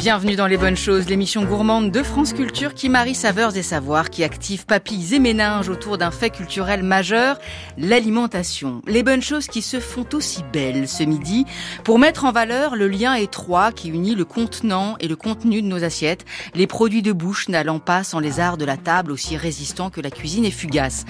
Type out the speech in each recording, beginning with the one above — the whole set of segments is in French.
Bienvenue dans Les Bonnes Choses, l'émission gourmande de France Culture qui marie saveurs et savoirs, qui active papilles et méninges autour d'un fait culturel majeur, l'alimentation. Les Bonnes Choses qui se font aussi belles ce midi pour mettre en valeur le lien étroit qui unit le contenant et le contenu de nos assiettes, les produits de bouche n'allant pas sans les arts de la table aussi résistants que la cuisine est fugace.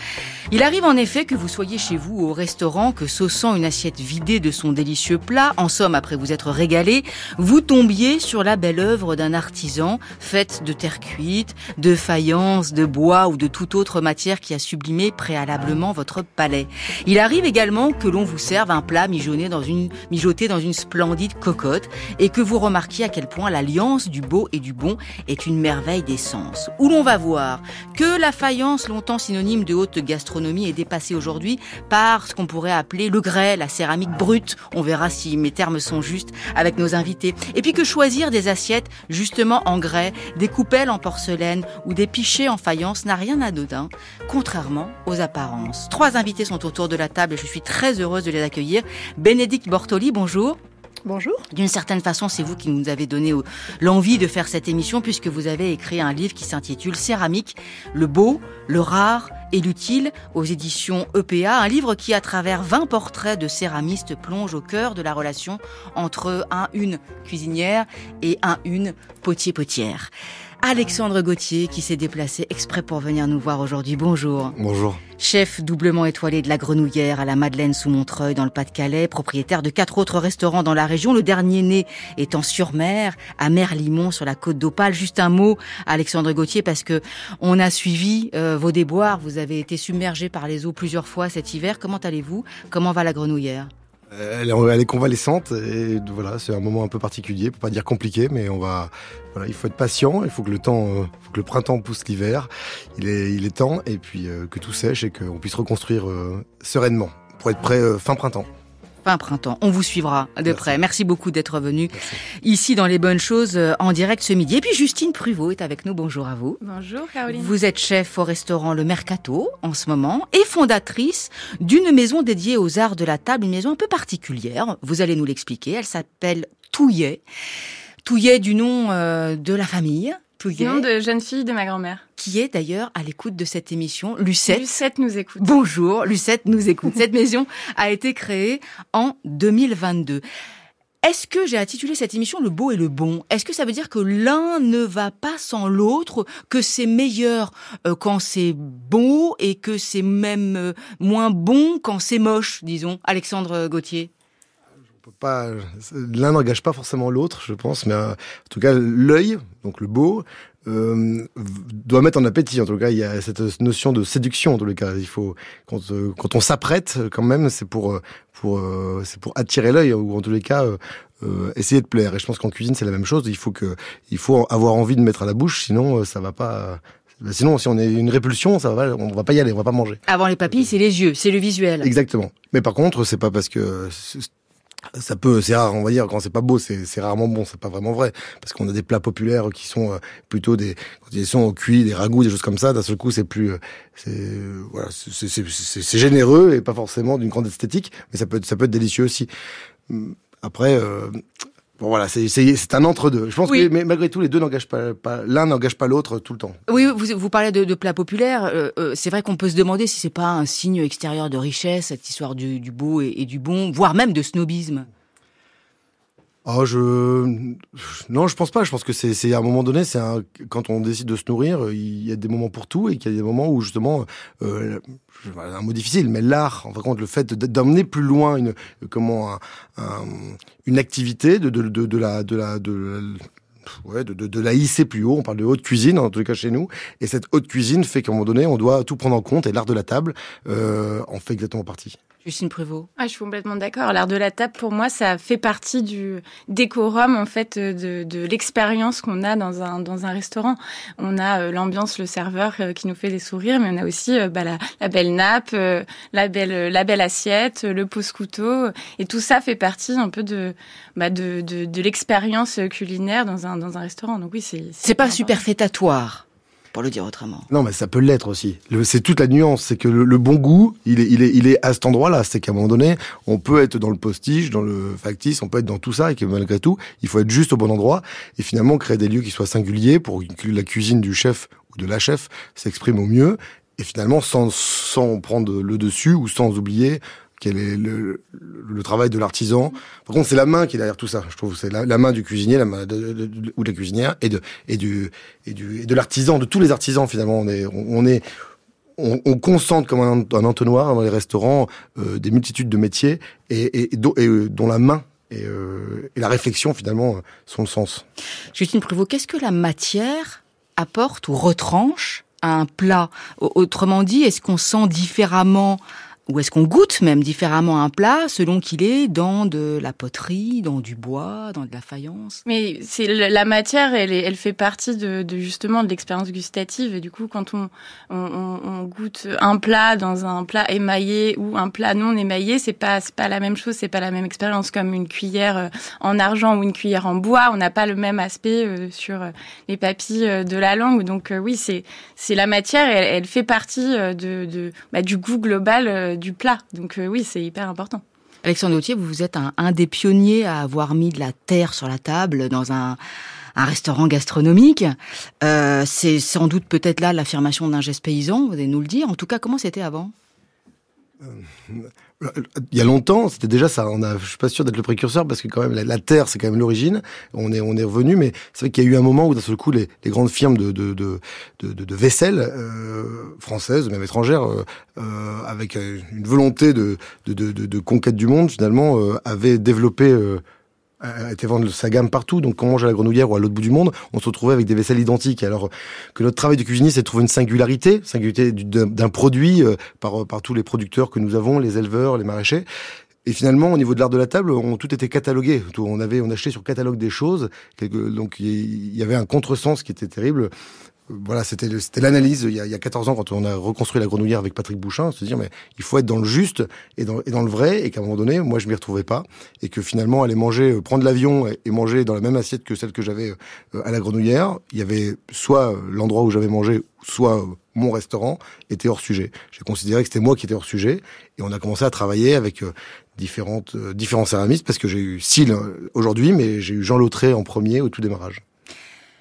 Il arrive en effet que vous soyez chez vous au restaurant, que saussant une assiette vidée de son délicieux plat, en somme après vous être régalé, vous tombiez sur la belle d'un artisan faite de terre cuite, de faïence, de bois ou de toute autre matière qui a sublimé préalablement votre palais. Il arrive également que l'on vous serve un plat mijoté dans une, mijoté dans une splendide cocotte et que vous remarquiez à quel point l'alliance du beau et du bon est une merveille d'essence. Où l'on va voir que la faïence, longtemps synonyme de haute gastronomie, est dépassée aujourd'hui par ce qu'on pourrait appeler le grès, la céramique brute. On verra si mes termes sont justes avec nos invités. Et puis que choisir des assiettes justement en grès, des coupelles en porcelaine ou des pichets en faïence n'a rien d'anodin, contrairement aux apparences. Trois invités sont autour de la table et je suis très heureuse de les accueillir. Bénédicte Bortoli, bonjour. Bonjour. D'une certaine façon, c'est vous qui nous avez donné l'envie de faire cette émission puisque vous avez écrit un livre qui s'intitule Céramique, le beau, le rare et l'utile aux éditions EPA, un livre qui, à travers 20 portraits de céramistes, plonge au cœur de la relation entre un, une cuisinière et un, une potier-potière. Alexandre Gauthier qui s'est déplacé exprès pour venir nous voir aujourd'hui. Bonjour. Bonjour. Chef doublement étoilé de la Grenouillère à la Madeleine sous Montreuil dans le Pas-de-Calais, propriétaire de quatre autres restaurants dans la région, le dernier né étant sur mer, à Merlimont sur la côte d'Opale. Juste un mot, Alexandre Gauthier, parce que on a suivi euh, vos déboires. Vous avez été submergé par les eaux plusieurs fois cet hiver. Comment allez-vous? Comment va la Grenouillère? Elle est, elle est, convalescente et voilà, c'est un moment un peu particulier, pour pas dire compliqué, mais on va, voilà, il faut être patient, il faut que le temps, euh, que le printemps pousse l'hiver, il est, il est temps, et puis euh, que tout sèche et qu'on puisse reconstruire euh, sereinement pour être prêt fin printemps fin printemps. On vous suivra de près. Merci beaucoup d'être venu ici dans les bonnes choses euh, en direct ce midi. Et puis Justine Pruvot est avec nous. Bonjour à vous. Bonjour Caroline. Vous êtes chef au restaurant Le Mercato en ce moment et fondatrice d'une maison dédiée aux arts de la table, une maison un peu particulière. Vous allez nous l'expliquer. Elle s'appelle Touillet. Touillet du nom euh, de la famille. Touillet. Nom de jeune fille de ma grand-mère. Qui est d'ailleurs à l'écoute de cette émission. Lucette. Lucette nous écoute. Bonjour, Lucette nous écoute. cette maison a été créée en 2022. Est-ce que j'ai intitulé cette émission Le beau et le bon? Est-ce que ça veut dire que l'un ne va pas sans l'autre, que c'est meilleur euh, quand c'est beau et que c'est même euh, moins bon quand c'est moche, disons? Alexandre Gauthier pas, l'un n'engage pas forcément l'autre, je pense, mais euh, en tout cas, l'œil, donc le beau, euh, doit mettre en appétit. En tout cas, il y a cette notion de séduction. En tous les cas, il faut quand, euh, quand on s'apprête, quand même, c'est pour pour c'est pour attirer l'œil ou en tous les cas essayer de plaire. Et je pense qu'en cuisine, c'est la même chose. Il faut que il faut avoir envie de mettre à la bouche, sinon ça va pas. Sinon, si on est une répulsion, ça va, on va pas y aller, on va pas manger. Avant les papilles, c'est les yeux, c'est le visuel. Exactement. Mais par contre, c'est pas parce que ça peut, c'est rare, on va dire, quand c'est pas beau, c'est rarement bon, c'est pas vraiment vrai, parce qu'on a des plats populaires qui sont euh, plutôt des, quand ils sont au cuit, des ragoûts, des choses comme ça, d'un seul coup, c'est plus, euh, c'est, voilà, c'est généreux et pas forcément d'une grande esthétique, mais ça peut être, ça peut être délicieux aussi. Après, euh, Bon voilà, c'est un entre-deux. Je pense que mais malgré tout, les deux n'engagent pas, pas l'un n'engage pas l'autre tout le temps. Oui, vous, vous parlez de, de plats populaires. Euh, euh, c'est vrai qu'on peut se demander si c'est pas un signe extérieur de richesse, cette histoire du, du beau et, et, du bon, voire même de snobisme. Oh, je non, je pense pas. Je pense que c'est à un moment donné, c'est quand on décide de se nourrir, il y a des moments pour tout et qu'il y a des moments où justement euh, un mot difficile, mais l'art, en fin de le fait d'emmener plus loin une comment un, une activité de de, de, de la de la de ouais, de, de, de, la hisser plus haut. On parle de haute cuisine, en tout cas chez nous. Et cette haute cuisine fait qu'à un moment donné, on doit tout prendre en compte. Et l'art de la table euh, en fait exactement partie. Justine Prévost. Ah, je suis complètement d'accord. L'art de la table, pour moi, ça fait partie du décorum, en fait, de, de l'expérience qu'on a dans un, dans un restaurant. On a euh, l'ambiance, le serveur euh, qui nous fait des sourires, mais on a aussi euh, bah, la, la, belle nappe, la, belle, la belle assiette, le pose-couteau. Et tout ça fait partie un peu de, bah, de, de, de l'expérience culinaire dans un, dans un restaurant. Donc oui, c'est... C'est pas superfétatoire pour le dire autrement. Non, mais ça peut l'être aussi. C'est toute la nuance, c'est que le, bon goût, il est, il est, il est à cet endroit-là. C'est qu'à un moment donné, on peut être dans le postige, dans le factice, on peut être dans tout ça, et que malgré tout, il faut être juste au bon endroit, et finalement créer des lieux qui soient singuliers pour que la cuisine du chef ou de la chef s'exprime au mieux, et finalement sans, sans prendre le dessus ou sans oublier quel est le, travail de l'artisan. Par contre, c'est la main qui est derrière tout ça. Je trouve c'est la, main du cuisinier, ou de la cuisinière et de et du et du et de l'artisan, de tous les artisans finalement. On est on, est on, on, concentre comme un, entonnoir dans les restaurants euh, des multitudes de métiers et, euh, dont la main et, euh, et, la réflexion finalement sont le sens. Justine Prévost, qu'est-ce que la matière apporte ou retranche à un plat? Autrement dit, est-ce qu'on sent différemment ou est-ce qu'on goûte même différemment un plat selon qu'il est dans de la poterie, dans du bois, dans de la faïence? Mais c'est la matière, elle, elle fait partie de, justement de l'expérience gustative. Et du coup, quand on, goûte un plat dans un plat émaillé ou un plat non émaillé, c'est pas c'est pas la même chose, c'est pas la même expérience comme une cuillère euh, en argent ou une cuillère en bois. On n'a pas le même aspect euh, sur euh, les papilles de la langue. Donc oui, c'est c'est la matière, elle, fait partie de, de bah, du goût global du plat. Donc euh, oui, c'est hyper important. Alexandre Gauthier, vous êtes un, des pionniers à avoir mis de la terre sur la table dans un, restaurant gastronomique. Euh, c'est sans doute peut-être là l'affirmation d'un geste paysan, vous allez nous le dire. En tout cas, comment c'était avant? Euh, il y a longtemps, c'était déjà ça. On a, je suis pas sûr d'être le précurseur parce que quand même la, terre, c'est quand même l'origine. On est, on est revenu, mais c'est vrai qu'il y a eu un moment où d'un seul coup, les, les grandes firmes de de de, de, de vaisselle euh, françaises, même étrangères, euh, euh avec une volonté de de, de, de conquête du monde, finalement, euh, avaient développé euh, a été vendre sa gamme partout. Donc, quand on mange à la grenouillère ou à l'autre bout du monde, on se retrouvait avec des vaisselles identiques. Alors que notre travail de cuisinier, c'est de trouver une singularité, singularité d'un produit euh, par, par tous les producteurs que nous avons, les éleveurs, les maraîchers. Et finalement, au niveau de l'art de la table, on, tout était catalogué. On avait, on achetait sur catalogue des choses. donc, il y avait un contresens qui était terrible voilà, c'était l'analyse il, y a, il y a 14 ans quand on a reconstruit la grenouillère avec Patrick Bouchin, se dire mais il faut être dans le juste et dans, et dans le vrai et qu'à un moment donné, moi je m'y retrouvais pas et que finalement aller manger, euh, prendre l'avion et, manger dans la même assiette que celle que j'avais euh, à la grenouillère, il y avait soit l'endroit où j'avais mangé, soit mon restaurant était hors sujet. J'ai considéré que c'était moi qui étais hors sujet et on a commencé à travailler avec euh, différentes différents céramistes parce que j'ai eu Syl aujourd'hui, mais j'ai eu Jean Lautré en premier au tout démarrage.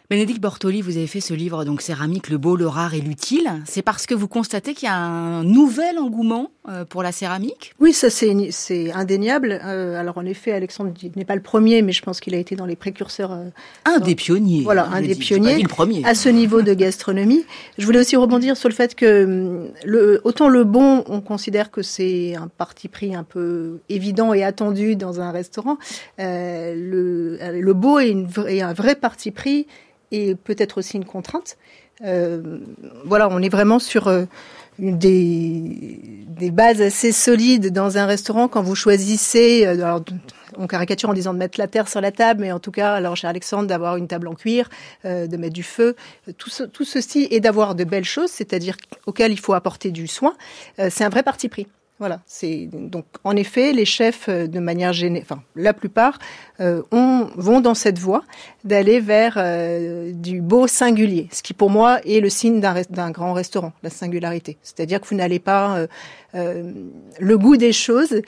Bénédicte Bortoli, vous avez fait ce livre, donc Céramique, le beau, le rare et l'utile. C'est parce que vous constatez qu'il y a un nouvel engouement euh, pour la céramique? Oui, ça c'est indéniable. Euh, alors en effet, Alexandre n'est pas le premier, mais je pense qu'il a été dans les précurseurs. Euh, un des pionniers. Voilà, un des pionniers. le premier. À ce niveau de gastronomie. Je voulais aussi rebondir sur le fait que hum, le, autant le bon, on considère que c'est un parti pris un peu évident et attendu dans un restaurant. le, le beau est, une, est un vrai parti pris et peut-être aussi une contrainte. Euh, voilà, on est vraiment sur euh, des, des, bases assez solides dans un restaurant quand vous choisissez. Euh, alors, on caricature en disant de mettre la terre sur la table, mais en tout cas, alors chez Alexandre, d'avoir une table en cuir, euh, de mettre du feu, tout, ce, tout ceci et d'avoir de belles choses, c'est-à-dire auxquelles il faut apporter du soin, euh, c'est un vrai parti pris. Voilà, c'est donc en effet les chefs euh, de manière générale, enfin la plupart euh, vont dans cette voie d'aller vers euh, du beau singulier, ce qui pour moi est le signe d'un grand restaurant, la singularité. C'est-à-dire que vous n'allez pas le goût des choses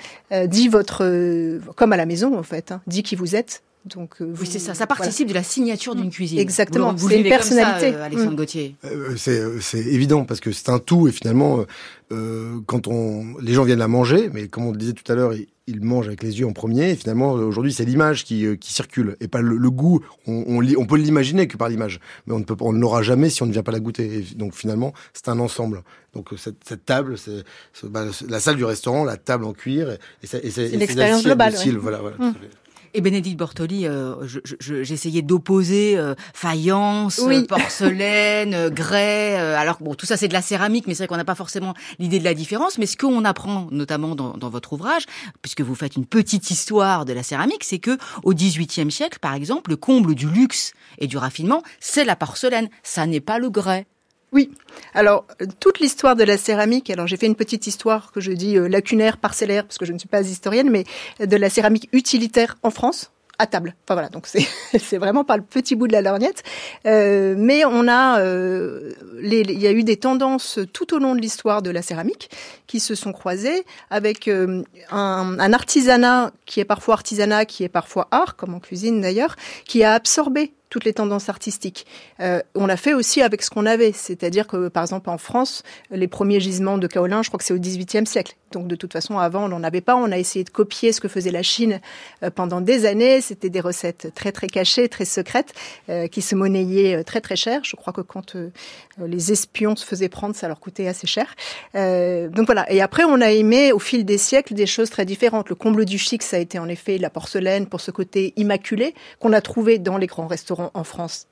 dit votre comme à la maison en fait, hein, dit qui vous êtes, donc, oui, c'est ça. Ça participe de la signature d'une cuisine. Exactement. C'est une personnalité. Alexandre mm. Gauthier. c'est évident parce que c'est un tout et finalement, euh, quand on, les gens viennent la manger, mais comme on le disait tout à l'heure, ils, mangent avec les yeux en premier. Et finalement, aujourd'hui, c'est l'image qui, euh, qui, circule et pas le, goût. On, on, on peut l'imaginer que par l'image, mais on ne peut, on ne l'aura jamais si on ne vient pas la goûter. Et donc finalement, c'est un ensemble. Donc cette, cette table, c'est bah, la salle du restaurant, la table en cuir, et, c'est l'expérience globale. Voilà, voilà, mmh. Et Bénédicte Bortoli, euh, j'essayais d'opposer euh, faïence, porcelaine, grès. alors bon, tout ça c'est de la céramique, mais c'est vrai qu'on n'a pas forcément l'idée de la différence. Mais ce qu'on apprend notamment dans, dans, votre ouvrage, puisque vous faites une petite histoire de la céramique, c'est que au XVIIIe siècle, par exemple, le comble du luxe et du raffinement, c'est la porcelaine. Ça n'est pas le grès. Oui. Alors, toute l'histoire de la céramique, alors j'ai fait une petite histoire que je dis euh, lacunaire, parcellaire, parce que je ne suis pas historienne, mais de la céramique utilitaire en France à table. Enfin voilà, donc c'est vraiment pas le petit bout de la lorgnette, euh, mais on a euh, il y a eu des tendances tout au long de l'histoire de la céramique qui se sont croisées avec un, artisanat qui est parfois artisanat, qui est parfois art, comme en cuisine d'ailleurs, qui a absorbé toutes les tendances artistiques. Euh, on l'a fait aussi avec ce qu'on avait, c'est-à-dire que par exemple en France, les premiers gisements de kaolin, je crois que c'est au XVIIIe siècle. Donc de toute façon, avant, on n'en avait pas. On a essayé de copier ce que faisait la Chine euh, pendant des années. C'était des recettes très très cachées, très secrètes, euh, qui se monnayaient très très cher. Je crois que quand les espions se faisaient prendre, ça leur coûtait assez cher. donc voilà. Et après, on a aimé au fil des siècles des choses très différentes. Le comble du chic, ça a été en effet la porcelaine pour ce côté immaculé qu'on a trouvé dans les grands restaurants en, France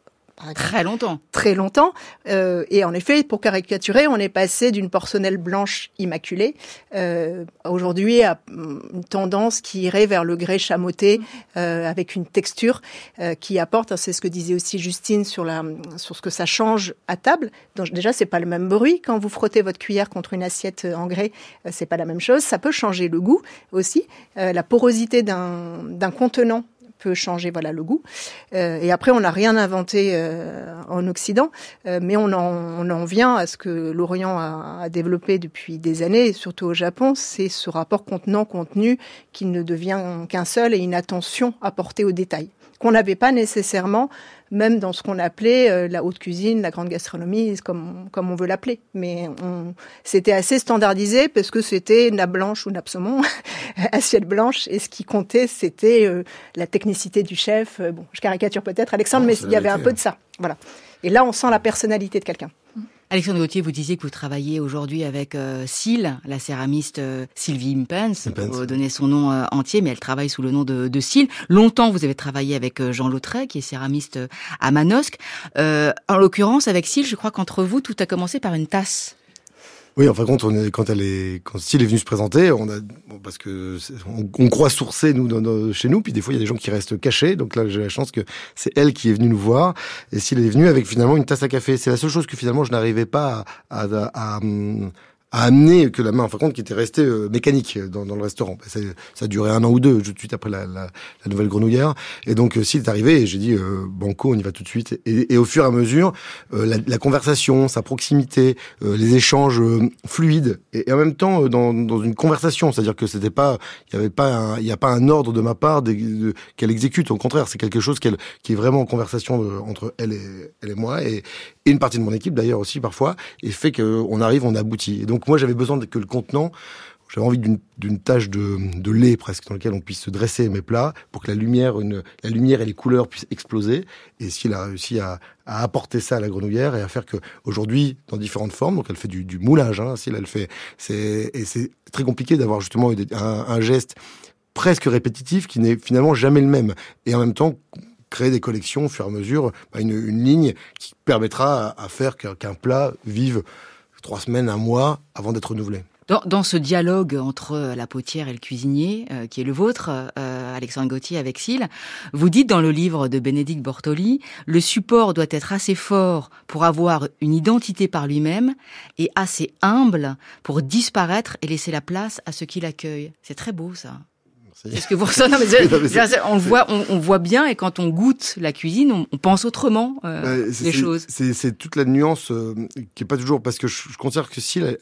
Très longtemps. Très longtemps. Euh, et en effet, pour caricaturer, on est passé d'une porcelaine blanche immaculée euh, aujourd'hui à une tendance qui irait vers le grès chamoté euh, avec une texture euh, qui apporte. C'est ce que disait aussi Justine sur la sur ce que ça change à table. Donc déjà, c'est pas le même bruit quand vous frottez votre cuillère contre une assiette en grès. Euh, c'est pas la même chose. Ça peut changer le goût aussi. Euh, la porosité d'un d'un contenant peut changer voilà le goût. Euh, et après, on n'a rien inventé euh, en Occident, euh, mais on en, on en vient à ce que l'Orient a, a, développé depuis des années, et surtout au Japon, c'est ce rapport contenant-contenu qui ne devient qu'un seul et une attention apportée aux détails qu'on n'avait pas nécessairement, même dans ce qu'on appelait euh, la haute cuisine, la grande gastronomie, comme, comme on veut l'appeler. Mais c'était assez standardisé parce que c'était nappe blanche ou nappe saumon, assiette blanche, et ce qui comptait, c'était euh, la technicité du chef. Euh, bon, je caricature peut-être, Alexandre, mais il y avait un peu de ça. Voilà. Et là, on sent la personnalité de quelqu'un. Alexandre Gauthier, vous disiez que vous travaillez aujourd'hui avec euh, la céramiste euh, Sylvie Impens, pour donner son nom euh, entier, mais elle travaille sous le nom de, de Longtemps, vous avez travaillé avec euh, Jean Lautret, qui est céramiste à Manosque. en l'occurrence, avec Syl, je crois qu'entre vous, tout a commencé par une tasse. Oui, enfin, quand on est, quand elle est, quand Style est venu se présenter, on a, bon, parce que on, croit sourcer nous chez nous, puis des fois il y a des gens qui restent cachés. Donc là, j'ai la chance que c'est elle qui est venue nous voir, et s'il est venu avec finalement une tasse à café. C'est la seule chose que finalement je n'arrivais pas à, à, à, a amené que la main, enfin compte, qui était restée euh, mécanique dans, dans, le restaurant. Ça, ça, a un an ou deux, tout de suite après la, la, la nouvelle grenouillère. Et donc, euh, s'il est arrivé, j'ai dit, euh, banco, on y va tout de suite. Et, et au fur et à mesure, euh, la, la, conversation, sa proximité, les échanges fluides, et, en même temps dans, dans une conversation, c'est-à-dire que c'était pas, il y avait pas, il n'y a pas un ordre de ma part qu'elle exécute. Au contraire, c'est quelque chose qu'elle, qui est vraiment en conversation entre elle et, elle et moi, et, et une partie de mon équipe d'ailleurs aussi parfois, et fait qu'on arrive, on aboutit. Et donc moi j'avais besoin que le contenant, j'avais envie d'une tâche de, lait presque dans lequel on puisse se dresser mes plats pour que la lumière, la lumière et les couleurs puissent exploser. Et s'il a réussi à, apporter ça à la grenouillère et à faire que aujourd'hui dans différentes formes, donc elle fait du, moulage, hein, elle fait, et c'est très compliqué d'avoir justement un, geste presque répétitif qui n'est finalement jamais le même. Et en même temps, créer des collections au fur et à mesure, bah, une, ligne qui permettra à, faire qu'un plat vive trois semaines, un mois avant d'être renouvelé. Dans, ce dialogue entre la potière et le cuisinier, euh, qui est le vôtre, euh, Alexandre Gauthier avec Syl, vous dites dans le livre de Bénédicte Bortoli, le support doit être assez fort pour avoir une identité par lui-même et assez humble pour disparaître et laisser la place à ce qui l'accueille. C'est très beau ça. C'est ce que vous ressentez. on le voit, on, on, voit bien, et quand on goûte la cuisine, on, on pense autrement euh, bah, les choses. C'est toute la nuance euh, qui est pas toujours parce que je, je considère que si elle,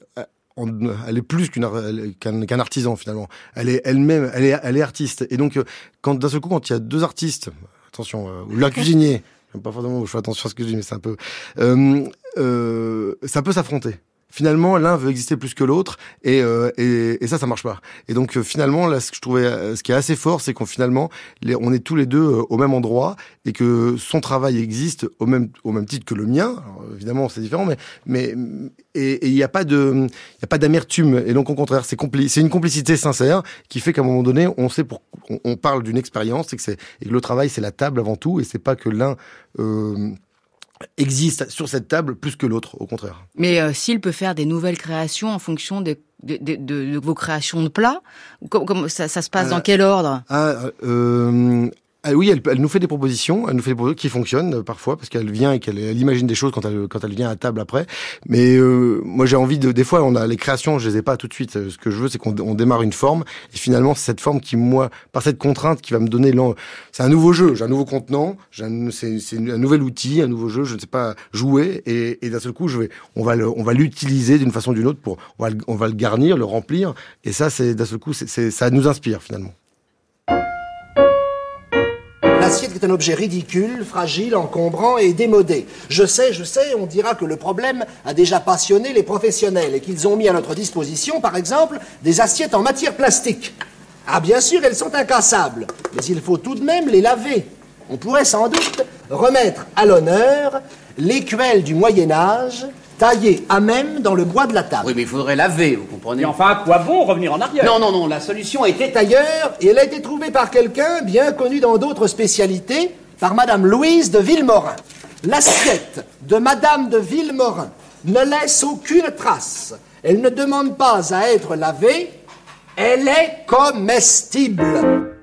elle est plus qu'un artisan finalement. Elle est elle-même, elle est, elle est artiste. Et donc, euh, quand d'un seul coup, quand il y a deux artistes, attention, euh, ou l'un cuisinier, pas forcément, je fais attention à ce que je dis, mais c'est un peu, euh, ça peut s'affronter finalement l'un veut exister plus que l'autre et, euh, et, et ça ça marche pas. Et donc finalement là ce que je trouvais ce qui est assez fort c'est qu'on finalement les, on est tous les deux au même endroit et que son travail existe au même au même titre que le mien. Alors, évidemment c'est différent mais mais et il n'y a pas de il a pas d'amertume et donc au contraire c'est c'est une complicité sincère qui fait qu'à un moment donné on sait pour on, parle d'une expérience et que c'est et que le travail c'est la table avant tout et c'est pas que l'un euh, existe sur cette table plus que l'autre, au contraire. Mais euh, s'il peut faire des nouvelles créations en fonction de, de, vos créations de plats, comme, ça, ça, se passe dans euh, quel ordre? ah, ah oui, elle, elle, nous fait des propositions, elle nous fait des propositions qui fonctionnent euh, parfois parce qu'elle vient et qu'elle imagine des choses quand elle quand elle vient à table après. Mais euh, moi j'ai envie de des fois on a les créations, je les ai pas tout de suite. Ce que je veux c'est qu'on on démarre une forme et finalement c'est cette forme qui moi par cette contrainte qui va me donner c'est un nouveau jeu, j'ai un nouveau contenant, c'est un nouvel outil, un nouveau jeu, je ne sais pas jouer et, et d'un seul coup je vais on va le, on va l'utiliser d'une façon ou d'une autre pour on va le, on va le garnir, le remplir et ça c'est d'un seul coup c'est ça nous inspire finalement. L'assiette est un objet ridicule, fragile, encombrant et démodé. Je sais, je sais, on dira que le problème a déjà passionné les professionnels et qu'ils ont mis à notre disposition, par exemple, des assiettes en matière plastique. Ah, bien sûr, elles sont incassables, mais il faut tout de même les laver. On pourrait sans doute remettre à l'honneur l'écuelle du Moyen Âge taillé à même dans le bois de la table. Oui, mais il faudrait laver, vous comprenez Et enfin, à quoi bon revenir en arrière? Non, non, non, la solution était ailleurs, et elle a été trouvée par quelqu'un bien connu dans d'autres spécialités, par Madame Louise de Villemorin. L'assiette de Madame de Villemorin ne laisse aucune trace. Elle ne demande pas à être lavée, elle est comestible.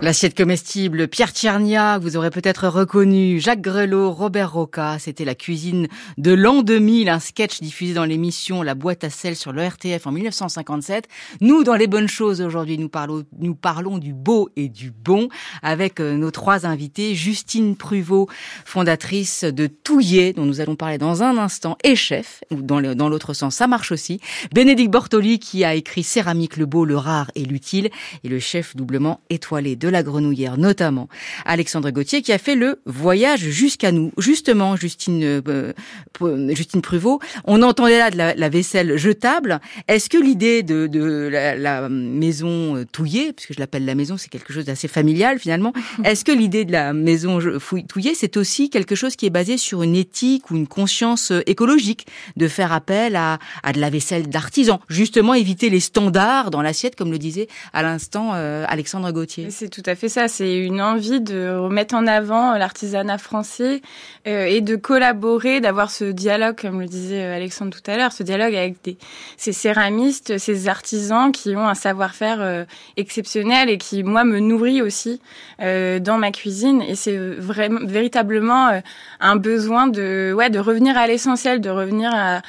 L'assiette comestible, Pierre Tchernia, vous aurez peut-être reconnu, Jacques Grelot, Robert Roca, c'était la cuisine de l'an 2000, un sketch diffusé dans l'émission La boîte à sel sur le RTF en 1957. Nous, dans les bonnes choses aujourd'hui, nous parlons, nous parlons du beau et du bon avec euh, nos trois invités, Justine Pruvot, fondatrice de Touillet, dont nous allons parler dans un instant, et chef, ou dans l'autre sens, ça marche aussi, Bénédicte Bortoli, qui a écrit Céramique, le beau, le rare et l'utile, et le chef doublement étoilé de la grenouillère notamment. Alexandre Gauthier qui a fait le voyage jusqu'à nous. Justement, Justine, euh, Justine Pruvot, on entendait là de la, vaisselle jetable. Est-ce que l'idée de, de la, maison euh, touillée, puisque je l'appelle la maison, c'est quelque chose d'assez familial finalement, est-ce que l'idée de la maison touillée, c'est aussi quelque chose qui est basé sur une éthique ou une conscience euh, écologique, de faire appel à, à de la vaisselle d'artisan, justement éviter les standards dans l'assiette, comme le disait à l'instant Alexandre Gauthier? Tout à fait ça. C'est une envie de remettre en avant l'artisanat français euh, et de collaborer, d'avoir ce dialogue, comme le disait euh, Alexandre tout à l'heure, ce dialogue avec ces céramistes, ces artisans qui ont un savoir-faire euh, exceptionnel et qui, moi, me nourrit aussi dans ma cuisine. Et c'est vraiment, véritablement un besoin de, ouais, de revenir à l'essentiel, de revenir à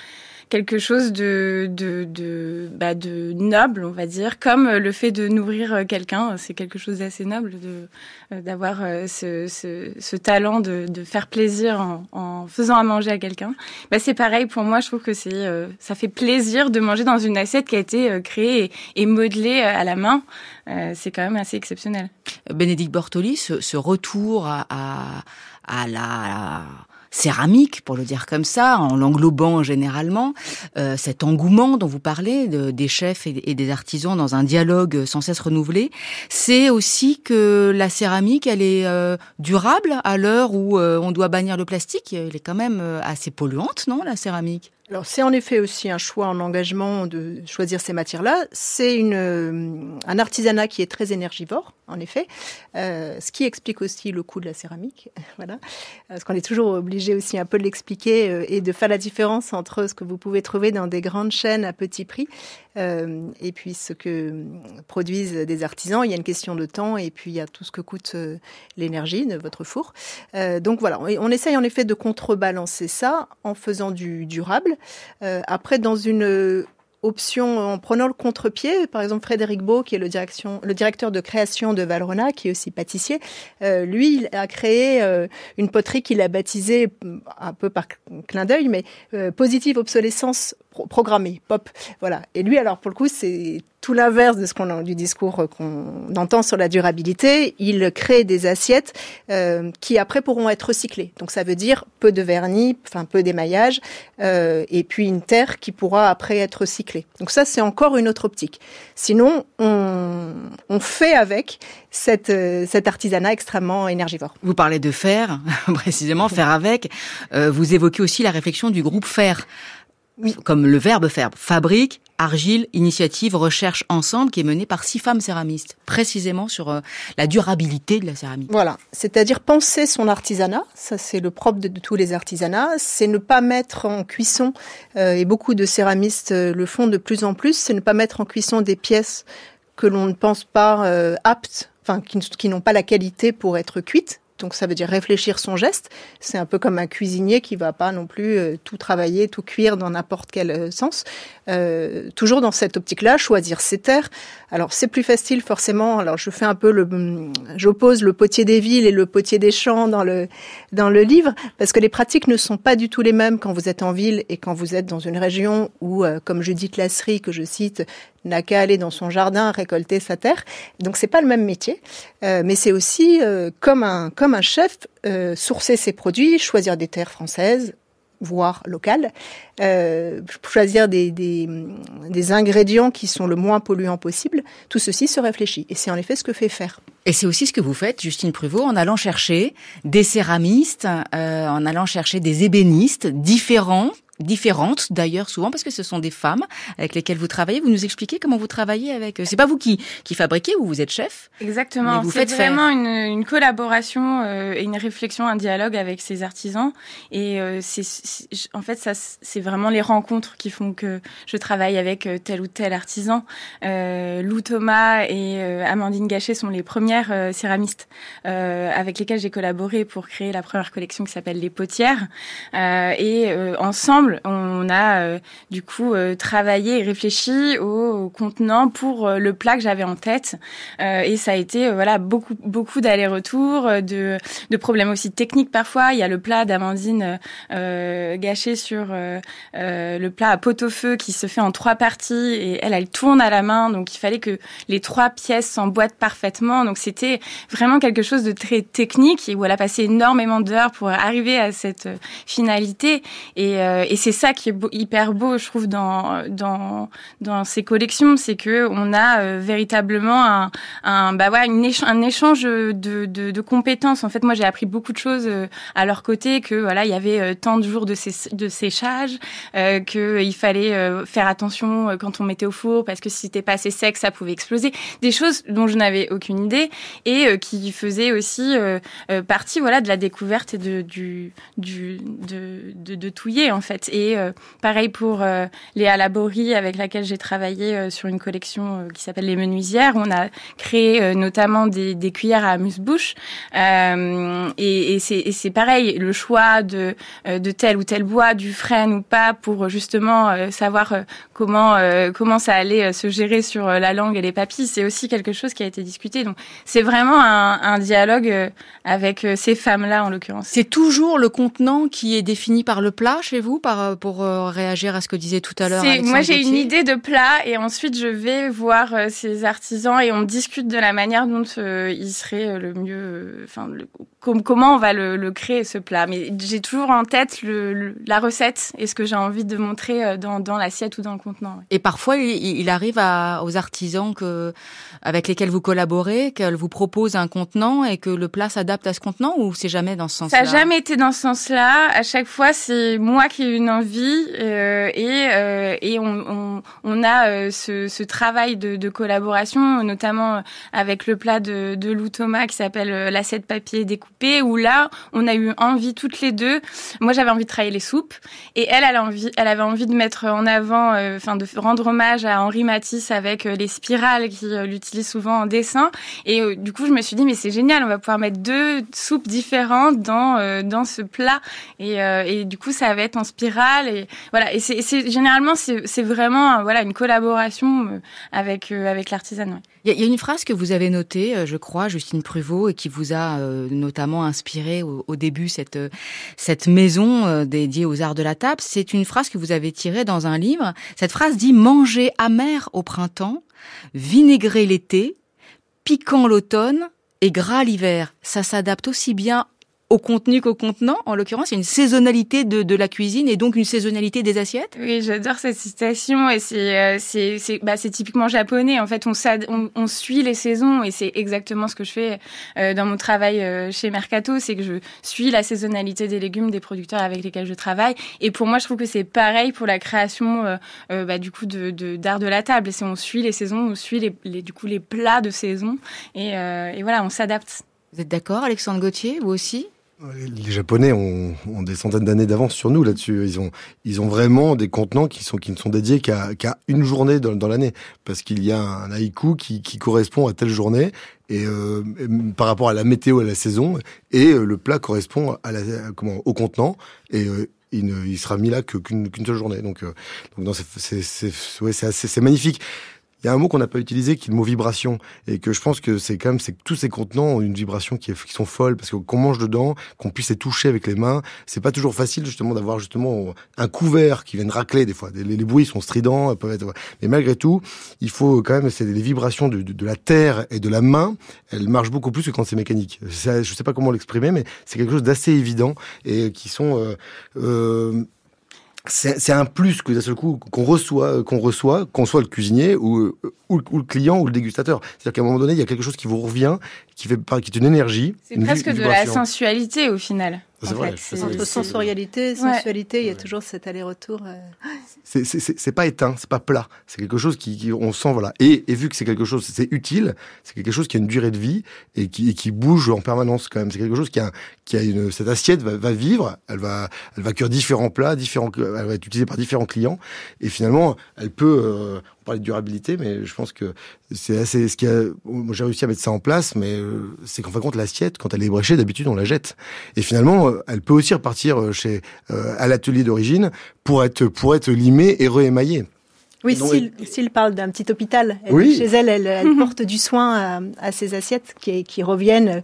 quelque chose de de bah, de noble, on va dire, comme le fait de nourrir quelqu'un, c'est quelque chose d'assez noble de euh, d'avoir euh, ce, ce, talent de, de faire plaisir en, faisant à manger à quelqu'un. Bah, c'est pareil pour moi, je trouve que c'est euh, ça fait plaisir de manger dans une assiette qui a été créée et, modelée à la main. c'est quand même assez exceptionnel. Bénédicte Bortoli, ce, retour à, à la céramique, pour le dire comme ça, en l'englobant généralement, euh, cet engouement dont vous parlez de, des chefs et, des artisans dans un dialogue sans cesse renouvelé, c'est aussi que la céramique, elle est euh, durable à l'heure où euh, on doit bannir le plastique. Elle est quand même assez polluante, non, la céramique? Alors c'est en effet aussi un choix en engagement de choisir ces matières-là. C'est une euh, un artisanat qui est très énergivore, en effet, euh, ce qui explique aussi le coût de la céramique. voilà, parce qu'on est toujours obligé aussi un peu de l'expliquer euh, et de faire la différence entre ce que vous pouvez trouver dans des grandes chaînes à petit prix euh, et puis ce que produisent des artisans. Il y a une question de temps et puis il y a tout ce que coûte euh, l'énergie de votre four. Euh, donc voilà, on essaye en effet de contrebalancer ça en faisant du durable. Après, dans une option en prenant le contre-pied. Par exemple, Frédéric Beau, qui est le, directeur de création de Valrona, qui est aussi pâtissier, euh, lui, a créé euh, une poterie qu'il a baptisée, un peu par clin d'œil, mais euh, positive obsolescence programmée, pop. Voilà. Et lui, alors, pour le coup, c'est tout l'inverse de ce qu'on du discours qu'on entend sur la durabilité. Il crée des assiettes euh, qui après pourront être recyclées. Donc ça veut dire peu de vernis, enfin peu d'émaillage, euh, et puis une terre qui pourra après être recyclée. Donc ça c'est encore une autre optique. Sinon on, on fait avec cette, euh, cet artisanat extrêmement énergivore. Vous parlez de faire, précisément faire avec. Euh, vous évoquez aussi la réflexion du groupe faire. Oui. Comme le verbe faire. Fabrique, Argile, initiative, recherche ensemble qui est menée par six femmes céramistes, précisément sur euh, la durabilité de la céramique. Voilà, c'est-à-dire penser son artisanat, ça c'est le propre de, de, tous les artisanats, c'est ne pas mettre en cuisson, euh, et beaucoup de céramistes euh, le font de plus en plus, c'est ne pas mettre en cuisson des pièces que l'on ne pense pas euh, aptes, enfin qui, qui n'ont pas la qualité pour être cuites, donc ça veut dire réfléchir son geste. C'est un peu comme un cuisinier qui va pas non plus euh, tout travailler, tout cuire dans n'importe quel euh, sens. Euh, toujours dans cette optique-là, choisir ses terres. Alors c'est plus facile forcément. Alors je fais un peu le, j'oppose le potier des villes et le potier des champs dans le dans le livre parce que les pratiques ne sont pas du tout les mêmes quand vous êtes en ville et quand vous êtes dans une région où, euh, comme Judith Lasserie que je cite, n'a qu'à aller dans son jardin récolter sa terre. Donc c'est pas le même métier, euh, mais c'est aussi euh, comme un comme un chef euh, sourcer ses produits, choisir des terres françaises voire locales, euh, choisir des, des, des, ingrédients qui sont le moins polluants possible, tout ceci se réfléchit. Et c'est en effet ce que fait faire. Et c'est aussi ce que vous faites, Justine Pruvot, en allant chercher des céramistes, euh, en allant chercher des ébénistes différents différentes d'ailleurs souvent parce que ce sont des femmes avec lesquelles vous travaillez. Vous nous expliquez comment vous travaillez avec. C'est pas vous qui qui fabriquez ou vous êtes chef. Exactement. C'est vraiment une, une, collaboration euh, et une réflexion, un dialogue avec ces artisans. Et euh, c'est en fait ça c'est vraiment les rencontres qui font que je travaille avec euh, tel ou tel artisan. Euh, Lou Thomas et euh, Amandine Gachet sont les premières euh, céramistes avec lesquelles j'ai collaboré pour créer la première collection qui s'appelle les potières. et ensemble on a euh, du coup euh, travaillé et réfléchi au, contenant pour euh, le plat que j'avais en tête. et ça a été voilà beaucoup beaucoup d'allers-retours, de, problèmes aussi techniques parfois. Il y a le plat d'Amandine gâché sur le plat à pot-au-feu qui se fait en trois parties et elle, elle tourne à la main. Donc il fallait que les trois pièces s'emboîtent parfaitement. Donc c'était vraiment quelque chose de très technique et où elle a passé énormément d'heures pour arriver à cette finalité. Et c'est ça qui est hyper beau, je trouve, dans dans dans ces collections, c'est que on a euh, véritablement un, un bah ouais, un échange de, de, de, compétences. En fait, moi, j'ai appris beaucoup de choses euh, à leur côté, que voilà, il y avait euh, tant de jours de, sé de séchage, euh, que il fallait euh, faire attention quand on mettait au four parce que si c'était pas assez sec, ça pouvait exploser. Des choses dont je n'avais aucune idée et qui faisaient aussi partie, voilà, de la découverte et de du du de de, de touiller en fait. Et euh, pareil pour euh, Léa Laborie, avec laquelle j'ai travaillé euh, sur une collection qui s'appelle Les Menuisières. On a créé notamment des, cuillères à amuse-bouche. et, c'est pareil, le choix de, de tel ou tel bois, du frêne ou pas, pour justement savoir comment, comment ça allait se gérer sur la langue et les papilles, c'est aussi quelque chose qui a été discuté. Donc c'est vraiment un, un dialogue avec ces femmes-là en l'occurrence. C'est toujours le contenant qui est défini par le plat chez vous, par pour euh, réagir à ce que disait tout à l'heure Moi, j'ai une idée de plat et ensuite je vais voir euh, ces artisans et on discute de la manière dont euh, il serait le mieux, enfin, comment on va le, le, créer ce plat. Mais j'ai toujours en tête le, le, la recette et ce que j'ai envie de montrer dans, dans l'assiette ou dans le contenant. Et parfois, il, il arrive à, aux artisans que, avec lesquels vous collaborez, qu'elles vous proposent un contenant et que le plat s'adapte à ce contenant ou c'est jamais dans ce sens-là? Ça n'a jamais été dans ce sens-là. À chaque fois, c'est moi qui ai une envie euh, et, euh, et on, on, on a euh, ce, ce, travail de, de, collaboration, notamment avec le plat de, de Lou Thomas qui s'appelle euh, l'assiette papier où là, on a eu envie toutes les deux. Moi, j'avais envie de travailler les soupes et elle, elle, avait envie de mettre en avant, euh, enfin, de rendre hommage à Henri Matisse avec les spirales qu'il utilise souvent en dessin. Et du coup, je me suis dit, mais c'est génial, on va pouvoir mettre deux soupes différentes dans, dans ce plat. Et, du coup, ça va être inspiré spirale et voilà. Et c'est généralement c'est vraiment voilà une collaboration avec avec l'artisanat. Il y, a une phrase que vous avez notée, je crois, Justine Pruvot, et qui vous a notamment inspiré au, début cette cette maison dédiée aux arts de la table. C'est une phrase que vous avez tirée dans un livre. Cette phrase dit manger amer au printemps, vinaigrer l'été, piquant l'automne et gras l'hiver. Ça s'adapte aussi bien au contenu qu'au contenant. En l'occurrence, il y a une saisonnalité de, de, la cuisine et donc une saisonnalité des assiettes. Oui, j'adore cette citation et c'est euh, c'est c'est bah, c'est typiquement japonais. En fait, on, on, on suit les saisons et c'est exactement ce que je fais euh, dans mon travail euh, chez Mercato, c'est que je suis la saisonnalité des légumes des producteurs avec lesquels je travaille. Et pour moi, je trouve que c'est pareil pour la création bah, du coup de d'art de, la table. C'est on suit les saisons, on suit les, les, du coup les plats de saison et, et voilà, on s'adapte. Vous êtes d'accord, Alexandre Gauthier, vous aussi? Les Japonais ont, ont des centaines d'années d'avance sur nous là-dessus. Ils ont, ils ont vraiment des contenants qui sont qui ne sont dédiés qu'à qu'à une journée dans, dans l'année, parce qu'il y a un haïku qui, qui correspond à telle journée et, euh, par rapport à la météo, à la saison, et euh, le plat correspond à la, comment au contenant et euh, il, ne, il sera mis là qu'une qu'une seule journée. Donc, euh, donc c'est ouais, c'est magnifique. Il y a un mot qu'on n'a pas utilisé qui est le mot vibration et que je pense que c'est quand même c'est que tous ces contenants ont une vibration qui, est, qui sont folles parce qu'on mange dedans, qu'on puisse les toucher avec les mains, c'est pas toujours facile justement d'avoir justement un couvert qui vienne racler des fois. Les, les bruits sont stridents, peuvent être, mais malgré tout, il faut quand même c'est les vibrations de, de, de, la terre et de la main, elles marchent beaucoup plus que quand c'est mécanique. Ça, je sais pas comment l'exprimer, mais c'est quelque chose d'assez évident et qui sont euh, euh, c'est un plus que d'un seul coup qu'on reçoit, qu'on reçoit, qu'on soit le cuisinier ou, ou, le client ou le dégustateur. C'est-à-dire qu'à un moment donné, il y a quelque chose qui vous revient, qui fait qui est une énergie. C'est presque de la sensualité au final. C'est vrai. Entre sensorialité, sensualité, il y a toujours cet aller-retour. Euh. C'est pas éteint, c'est pas plat. C'est quelque chose qui, on sent voilà. Et, et vu que c'est quelque chose, c'est utile, c'est quelque chose qui a une durée de vie et qui, et qui bouge en permanence quand même. C'est quelque chose qui a, qui a une, cette assiette va, va, vivre, elle va, elle va cuire différents plats, différents, elle va être utilisée par différents clients et finalement, elle peut, euh, parler de durabilité, mais je pense que c'est assez. Ce qui a, j'ai réussi à mettre ça en place, mais euh, c'est qu'en fin de compte, l'assiette, quand elle est bréchée, d'habitude, on la jette. Et finalement, euh, elle peut aussi repartir euh, chez à l'atelier d'origine pour être pour être limée et réémaillée. Oui, s'il parle d'un petit hôpital, chez elle, elle, elle porte du soin à, à ses assiettes qui, qui reviennent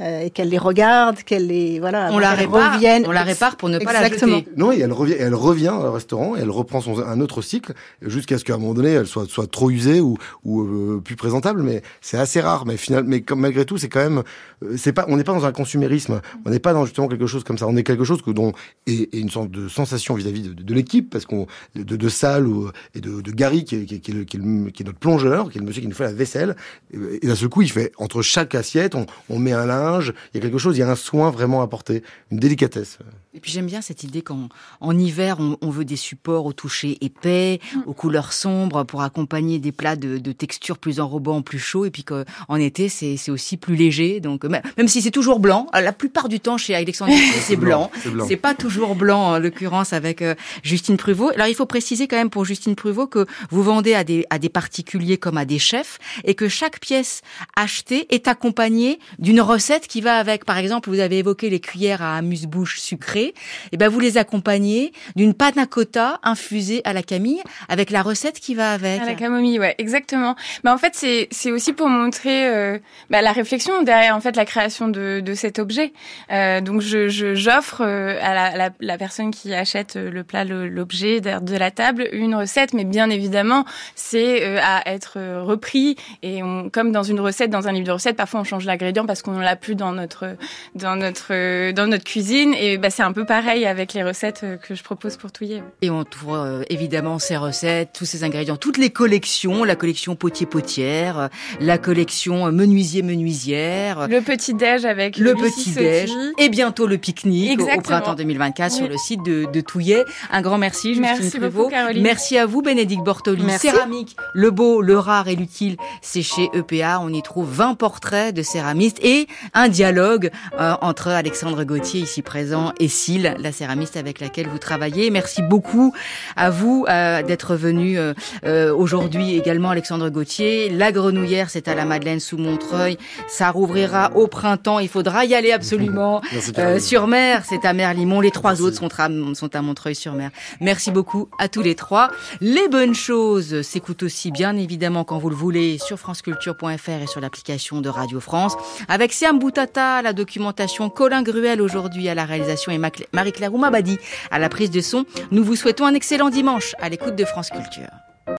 euh, et qu'elle les regarde, qu'elle les voilà, on la répare, revienne. on la répare pour ne pas la jeter. Non, et elle revient, elle revient au restaurant, et elle reprend son, un autre cycle jusqu'à ce qu'à un moment donné, elle soit soit trop usée ou ou euh, plus présentable. Mais c'est assez rare. Mais finalement, mais comme malgré tout, c'est quand même, euh, c'est pas, on n'est pas dans un consumérisme. On n'est pas dans justement quelque chose comme ça. On est quelque chose que dont et, et une sorte de sensation vis-à-vis de, de, l'équipe parce qu'on de, de Salle ou, et de, de Gary qui est, qui, est, qui, est qui, est notre plongeur, qui est le monsieur qui nous fait la vaisselle. Et, d'un seul coup, il fait entre chaque assiette, on, on met un linge il y a quelque chose, il y a un soin vraiment apporté, une délicatesse. Et puis j'aime bien cette idée qu'en en hiver, on, veut des supports au toucher épais, mm. aux couleurs sombres, pour accompagner des plats de, de texture plus enrobants, plus chauds, et puis qu'en été, c'est aussi plus léger. Donc même si c'est toujours blanc, la plupart du temps chez Alexandre, c'est blanc. C'est pas toujours blanc, en l'occurrence avec euh, Justine Pruvot. Alors il faut préciser quand même pour Justine Pruvot que vous vendez à des, à des particuliers comme à des chefs, et que chaque pièce achetée est accompagnée d'une recette qui va avec. Par exemple, vous avez évoqué les cuillères à amuse-bouche sucrées et eh ben vous les accompagnez d'une panna cotta infusée à la camille avec la recette qui va avec. À la camomille, ouais, exactement. Mais en fait, c'est c'est aussi pour montrer euh, bah, la réflexion derrière en fait la création de de cet objet. Euh, donc je j'offre euh, à la, la, personne qui achète le plat, l'objet de la table, une recette, mais bien évidemment, c'est à être repris et comme dans une recette, dans un livre de recettes, parfois on change l'ingrédient parce qu'on l'a plus dans notre dans notre dans notre cuisine et bah c'est un peu pareil avec les recettes euh, que je propose pour touiller. Et on trouve euh, évidemment ces recettes, tous ces ingrédients, toutes les collections, la collection potier-potière, euh, la collection menuisier-menuisière. Le petit-déj avec le petit-déj. Et bientôt le pique-nique au printemps 2024 sur le site de, de Touillet. Un grand merci, Justine Merci beaucoup, Caroline. Merci à vous, Bénédicte Bortoli. Céramique, le beau, le rare et l'utile, c'est chez EPA. On y trouve 20 portraits de céramistes et un un dialogue euh, entre Alexandre Gauthier, ici présent, et Cille, la céramiste avec laquelle vous travaillez. Merci beaucoup à vous euh, d'être venu euh, aujourd'hui également, Alexandre Gauthier. La Grenouillère, c'est à la Madeleine sous Montreuil. Ça rouvrira au printemps. Il faudra y aller absolument. sur mer, c'est à Merlimont. Les trois autres sont à, sont à Montreuil-sur-Mer. Merci beaucoup à tous les trois. Les bonnes choses s'écoutent aussi bien évidemment quand vous le voulez sur franceculture.fr et sur l'application de Radio France. Avec Siam Boutata, la documentation Colin Gruel aujourd'hui à la réalisation et Marie-Claire Oumabadi à la prise de son. Nous vous souhaitons un excellent dimanche à l'écoute de France Culture.